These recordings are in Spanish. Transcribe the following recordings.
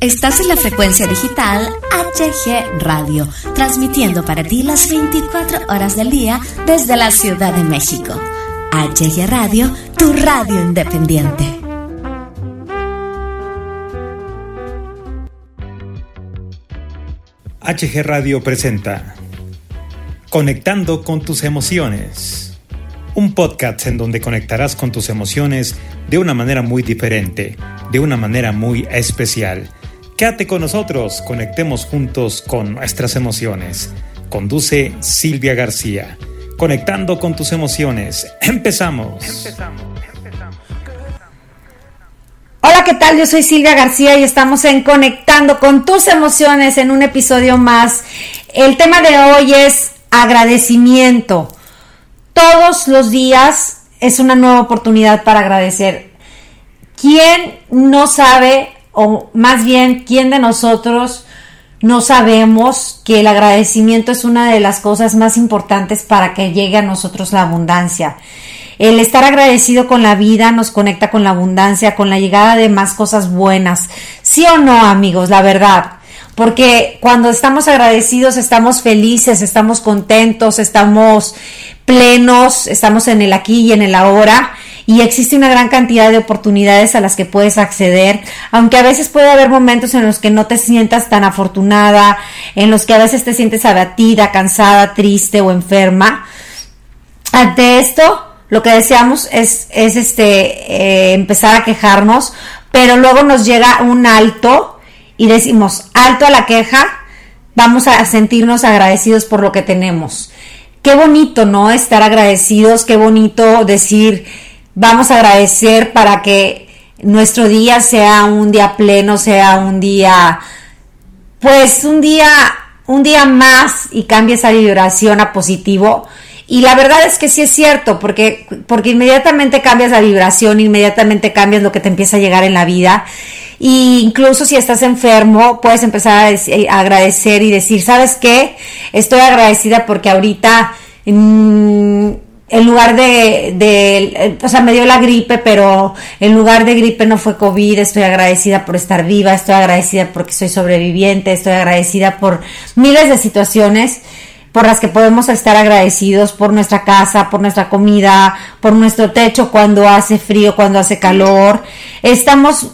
Estás en la frecuencia digital HG Radio, transmitiendo para ti las 24 horas del día desde la Ciudad de México. HG Radio, tu radio independiente. HG Radio presenta Conectando con tus emociones. Un podcast en donde conectarás con tus emociones de una manera muy diferente, de una manera muy especial Quédate con nosotros, conectemos juntos con nuestras emociones. Conduce Silvia García. Conectando con tus emociones. Empezamos. Hola, ¿qué tal? Yo soy Silvia García y estamos en Conectando con tus emociones en un episodio más. El tema de hoy es agradecimiento. Todos los días es una nueva oportunidad para agradecer. ¿Quién no sabe o más bien, ¿quién de nosotros no sabemos que el agradecimiento es una de las cosas más importantes para que llegue a nosotros la abundancia? El estar agradecido con la vida nos conecta con la abundancia, con la llegada de más cosas buenas. ¿Sí o no, amigos? La verdad. Porque cuando estamos agradecidos, estamos felices, estamos contentos, estamos plenos, estamos en el aquí y en el ahora y existe una gran cantidad de oportunidades a las que puedes acceder, aunque a veces puede haber momentos en los que no te sientas tan afortunada, en los que a veces te sientes abatida, cansada, triste o enferma. Ante esto, lo que deseamos es, es este, eh, empezar a quejarnos, pero luego nos llega un alto y decimos, alto a la queja, vamos a sentirnos agradecidos por lo que tenemos. Qué bonito, ¿no? Estar agradecidos, qué bonito decir, vamos a agradecer para que nuestro día sea un día pleno, sea un día, pues un día, un día más y cambie esa vibración a positivo. Y la verdad es que sí es cierto, porque, porque inmediatamente cambias la vibración, inmediatamente cambias lo que te empieza a llegar en la vida. Y incluso si estás enfermo, puedes empezar a, agradecer y decir, ¿sabes qué? Estoy agradecida porque ahorita mm, en lugar de, de, o sea, me dio la gripe, pero en lugar de gripe no fue COVID, estoy agradecida por estar viva, estoy agradecida porque soy sobreviviente, estoy agradecida por miles de situaciones por las que podemos estar agradecidos por nuestra casa, por nuestra comida, por nuestro techo cuando hace frío, cuando hace calor. Estamos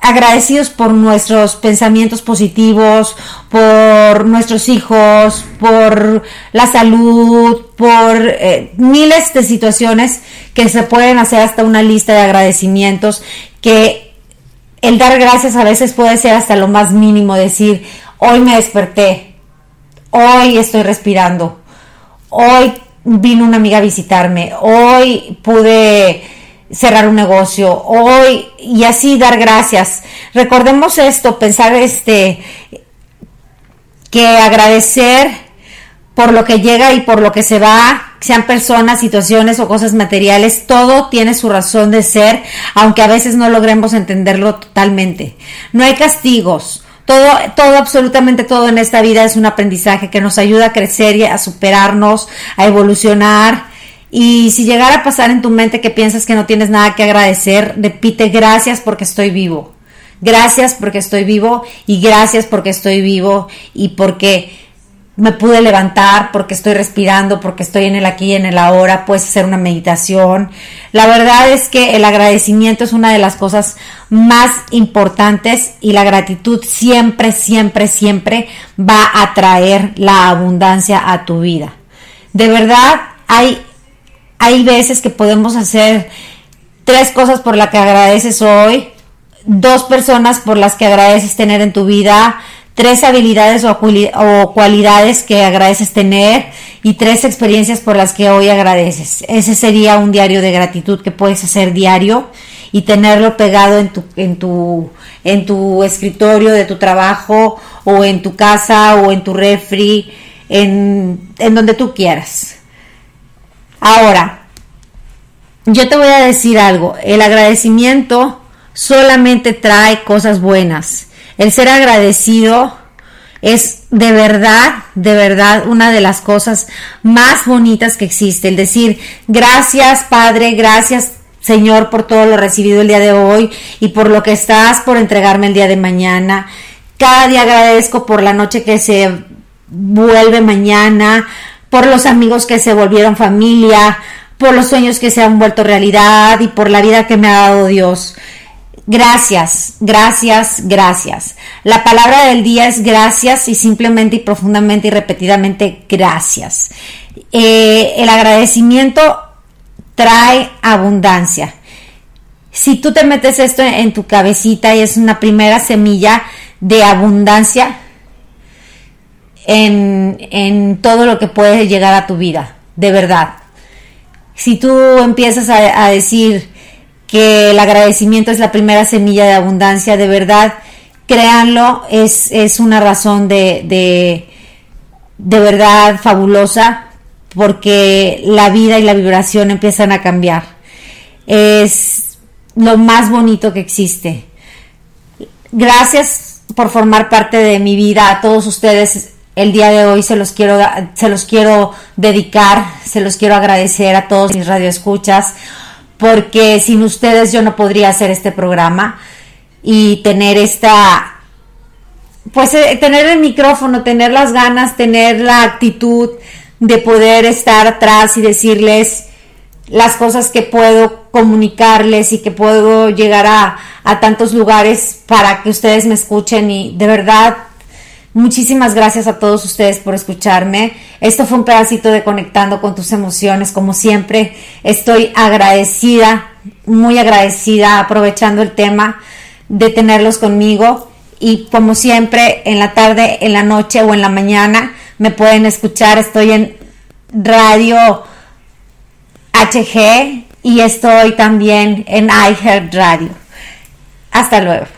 agradecidos por nuestros pensamientos positivos, por nuestros hijos, por la salud, por eh, miles de situaciones que se pueden hacer hasta una lista de agradecimientos que el dar gracias a veces puede ser hasta lo más mínimo, decir, hoy me desperté, hoy estoy respirando, hoy vino una amiga a visitarme, hoy pude cerrar un negocio hoy y así dar gracias. Recordemos esto, pensar este que agradecer por lo que llega y por lo que se va, sean personas, situaciones o cosas materiales, todo tiene su razón de ser, aunque a veces no logremos entenderlo totalmente. No hay castigos. Todo, todo, absolutamente todo en esta vida es un aprendizaje que nos ayuda a crecer y a superarnos, a evolucionar y si llegara a pasar en tu mente que piensas que no tienes nada que agradecer, repite gracias porque estoy vivo. Gracias porque estoy vivo y gracias porque estoy vivo y porque me pude levantar, porque estoy respirando, porque estoy en el aquí y en el ahora, puedes hacer una meditación. La verdad es que el agradecimiento es una de las cosas más importantes y la gratitud siempre, siempre, siempre va a traer la abundancia a tu vida. De verdad, hay hay veces que podemos hacer tres cosas por las que agradeces hoy, dos personas por las que agradeces tener en tu vida, tres habilidades o, cualidades que agradeces tener y tres experiencias por las que hoy agradeces. Ese sería un diario de gratitud que puedes hacer diario y tenerlo pegado en tu, en tu, en tu escritorio de tu trabajo o en tu casa o en tu refri, en, en donde tú quieras. Ahora, yo te voy a decir algo, el agradecimiento solamente trae cosas buenas. El ser agradecido es de verdad, de verdad una de las cosas más bonitas que existe. El decir, gracias Padre, gracias Señor, por todo lo recibido el día de hoy y por lo que estás por entregarme el día de mañana. Cada día agradezco por la noche que se vuelve mañana, por los amigos que se volvieron familia, por los sueños que se han vuelto realidad y por la vida que me ha dado Dios. Gracias, gracias, gracias. La palabra del día es gracias y simplemente y profundamente y repetidamente gracias. Eh, el agradecimiento trae abundancia. Si tú te metes esto en tu cabecita y es una primera semilla de abundancia en, en todo lo que puede llegar a tu vida, de verdad. Si tú empiezas a decir, que el agradecimiento es la primera semilla de abundancia, de verdad, créanlo, es, es una razón de, de, de verdad fabulosa, porque la vida y la vibración empiezan a cambiar. Es lo más bonito que existe. Gracias por formar parte de mi vida a todos ustedes. El día de hoy se los quiero se los quiero dedicar, se los quiero agradecer a todos mis radioescuchas porque sin ustedes yo no podría hacer este programa y tener esta, pues eh, tener el micrófono, tener las ganas, tener la actitud de poder estar atrás y decirles las cosas que puedo comunicarles y que puedo llegar a, a tantos lugares para que ustedes me escuchen y de verdad Muchísimas gracias a todos ustedes por escucharme. Esto fue un pedacito de Conectando con tus emociones. Como siempre, estoy agradecida, muy agradecida, aprovechando el tema de tenerlos conmigo. Y como siempre, en la tarde, en la noche o en la mañana, me pueden escuchar. Estoy en Radio HG y estoy también en iHeart Radio. Hasta luego.